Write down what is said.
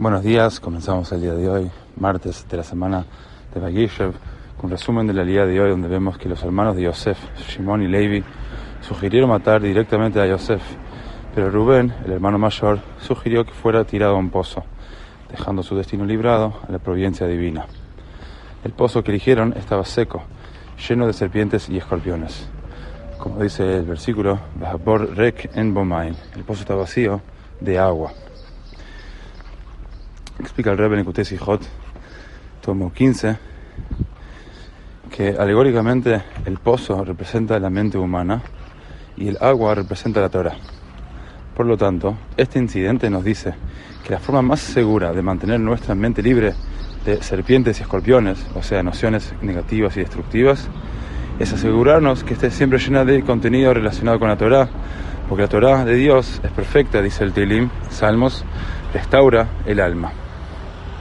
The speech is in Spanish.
Buenos días, comenzamos el día de hoy, martes de la semana de Vagishev, con resumen de la día de hoy donde vemos que los hermanos de Yosef, Shimon y Levi, sugirieron matar directamente a Yosef, pero Rubén, el hermano mayor, sugirió que fuera tirado a un pozo, dejando su destino librado a la providencia divina. El pozo que eligieron estaba seco, lleno de serpientes y escorpiones. Como dice el versículo, Rek en Bomain, el pozo está vacío de agua. Explica el Rebbe en Hot, tomo 15, que alegóricamente el pozo representa la mente humana y el agua representa la Torah. Por lo tanto, este incidente nos dice que la forma más segura de mantener nuestra mente libre de serpientes y escorpiones, o sea, nociones negativas y destructivas, es asegurarnos que esté siempre llena de contenido relacionado con la Torah, porque la Torah de Dios es perfecta, dice el Tilim, Salmos, restaura el alma.